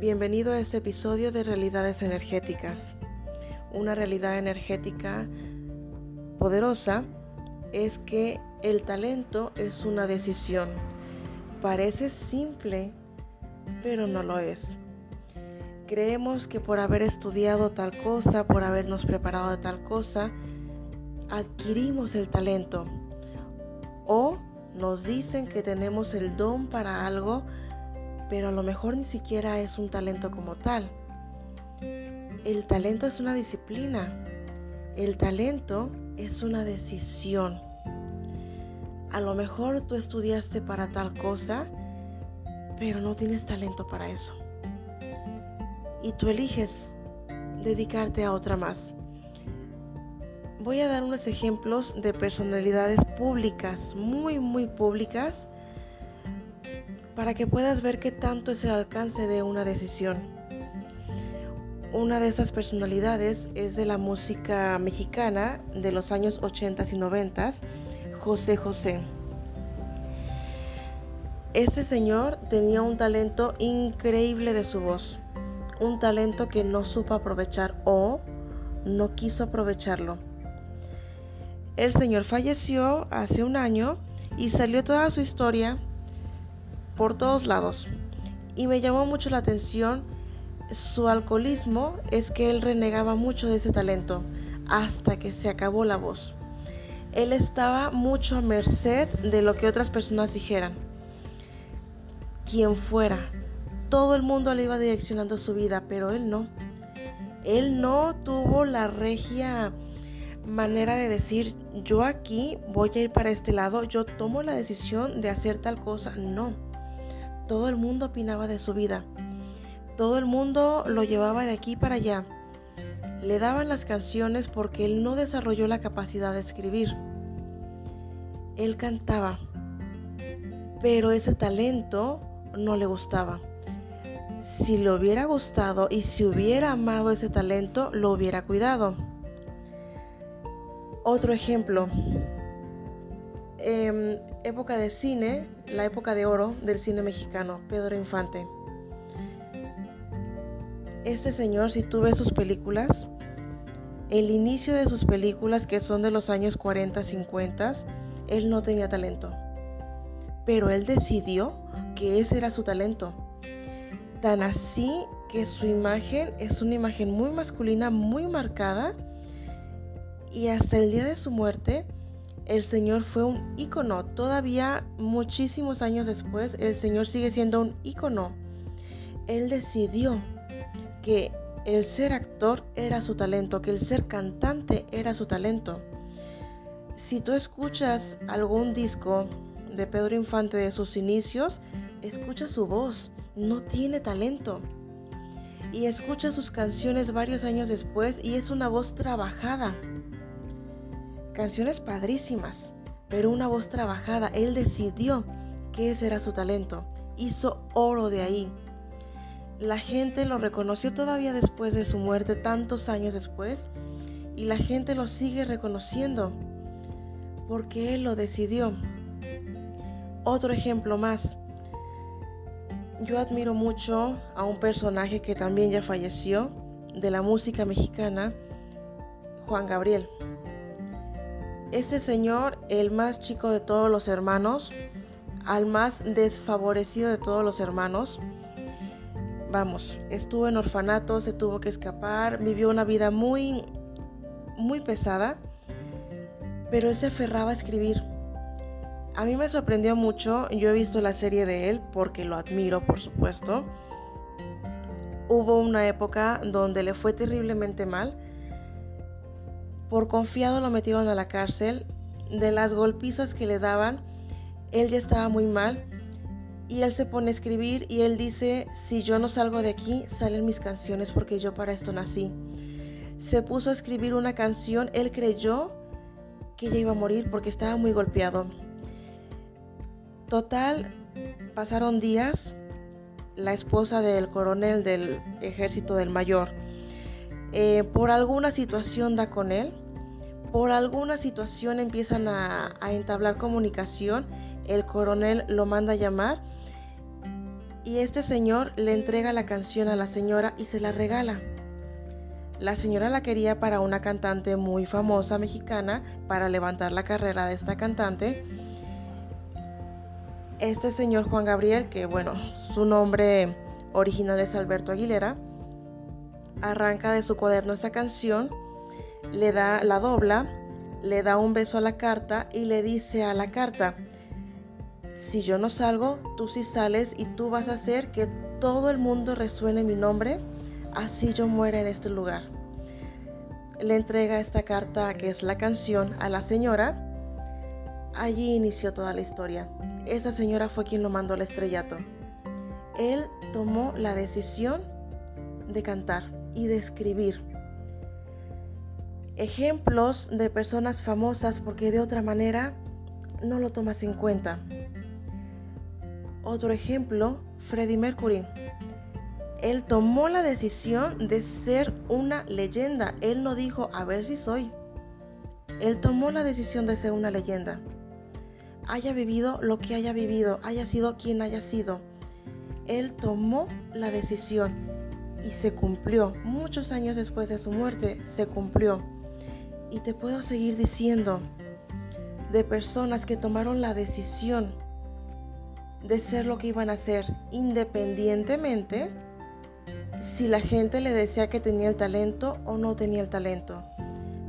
Bienvenido a este episodio de Realidades Energéticas. Una realidad energética poderosa es que el talento es una decisión. Parece simple, pero no lo es. Creemos que por haber estudiado tal cosa, por habernos preparado de tal cosa, adquirimos el talento. O nos dicen que tenemos el don para algo, pero a lo mejor ni siquiera es un talento como tal. El talento es una disciplina. El talento es una decisión. A lo mejor tú estudiaste para tal cosa, pero no tienes talento para eso. Y tú eliges dedicarte a otra más. Voy a dar unos ejemplos de personalidades públicas, muy, muy públicas, para que puedas ver qué tanto es el alcance de una decisión. Una de esas personalidades es de la música mexicana de los años 80 y 90, José José. Este señor tenía un talento increíble de su voz, un talento que no supo aprovechar o no quiso aprovecharlo. El señor falleció hace un año y salió toda su historia por todos lados. Y me llamó mucho la atención su alcoholismo, es que él renegaba mucho de ese talento hasta que se acabó la voz. Él estaba mucho a merced de lo que otras personas dijeran. Quien fuera, todo el mundo le iba direccionando su vida, pero él no. Él no tuvo la regia manera de decir, yo aquí voy a ir para este lado, yo tomo la decisión de hacer tal cosa. No todo el mundo opinaba de su vida. Todo el mundo lo llevaba de aquí para allá. Le daban las canciones porque él no desarrolló la capacidad de escribir. Él cantaba, pero ese talento no le gustaba. Si le hubiera gustado y si hubiera amado ese talento, lo hubiera cuidado. Otro ejemplo, Em, época de cine, la época de oro del cine mexicano, Pedro Infante. Este señor, si tú ves sus películas, el inicio de sus películas, que son de los años 40, 50, él no tenía talento. Pero él decidió que ese era su talento. Tan así que su imagen es una imagen muy masculina, muy marcada. Y hasta el día de su muerte, el Señor fue un ícono. Todavía muchísimos años después, el Señor sigue siendo un ícono. Él decidió que el ser actor era su talento, que el ser cantante era su talento. Si tú escuchas algún disco de Pedro Infante de sus inicios, escucha su voz, no tiene talento. Y escucha sus canciones varios años después y es una voz trabajada, Canciones padrísimas, pero una voz trabajada. Él decidió que ese era su talento. Hizo oro de ahí. La gente lo reconoció todavía después de su muerte, tantos años después, y la gente lo sigue reconociendo porque él lo decidió. Otro ejemplo más. Yo admiro mucho a un personaje que también ya falleció de la música mexicana, Juan Gabriel. Este señor, el más chico de todos los hermanos, al más desfavorecido de todos los hermanos, vamos, estuvo en orfanato, se tuvo que escapar, vivió una vida muy, muy pesada, pero él se aferraba a escribir. A mí me sorprendió mucho, yo he visto la serie de él porque lo admiro, por supuesto. Hubo una época donde le fue terriblemente mal, por confiado lo metieron a la cárcel. De las golpizas que le daban, él ya estaba muy mal. Y él se pone a escribir y él dice, si yo no salgo de aquí, salen mis canciones porque yo para esto nací. Se puso a escribir una canción, él creyó que ya iba a morir porque estaba muy golpeado. Total, pasaron días, la esposa del coronel del ejército del mayor eh, por alguna situación da con él, por alguna situación empiezan a, entablar comunicación, el coronel lo manda a llamar Y este señor le entrega la canción a la señora y se la regala. La señora la quería para una cantante muy famosa mexicana, para levantar la carrera de esta cantante. Este señor Juan Gabriel, que bueno, su nombre original es Alberto Aguilera, arranca de su cuaderno esta canción, le da la dobla, le da un beso a la carta y le dice a la carta, si yo no salgo, tú sí sales y tú vas a hacer que todo el mundo resuene mi nombre, así yo muera en este lugar. Le entrega esta carta, que es la canción, a la señora. Allí inició toda la historia. Esa señora fue quien lo mandó al estrellato. Él tomó la decisión de cantar y de escribir. Ejemplos de personas famosas porque de otra manera no lo tomas en cuenta. Otro ejemplo, Freddie Mercury. Él tomó la decisión de ser una leyenda. Él no dijo, a ver si soy. Él tomó la decisión de ser una leyenda. Haya vivido lo que haya vivido, haya sido quien haya sido. Él tomó la decisión y se cumplió. Muchos años después de su muerte, se cumplió. Y te puedo seguir diciendo de personas que tomaron la decisión de ser lo que iban a ser, independientemente si la gente le decía que tenía el talento o no tenía el talento.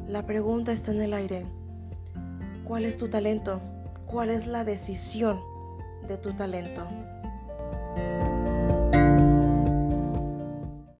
La pregunta está en el aire. ¿Cuál es tu talento? ¿Cuál es la decisión de tu talento?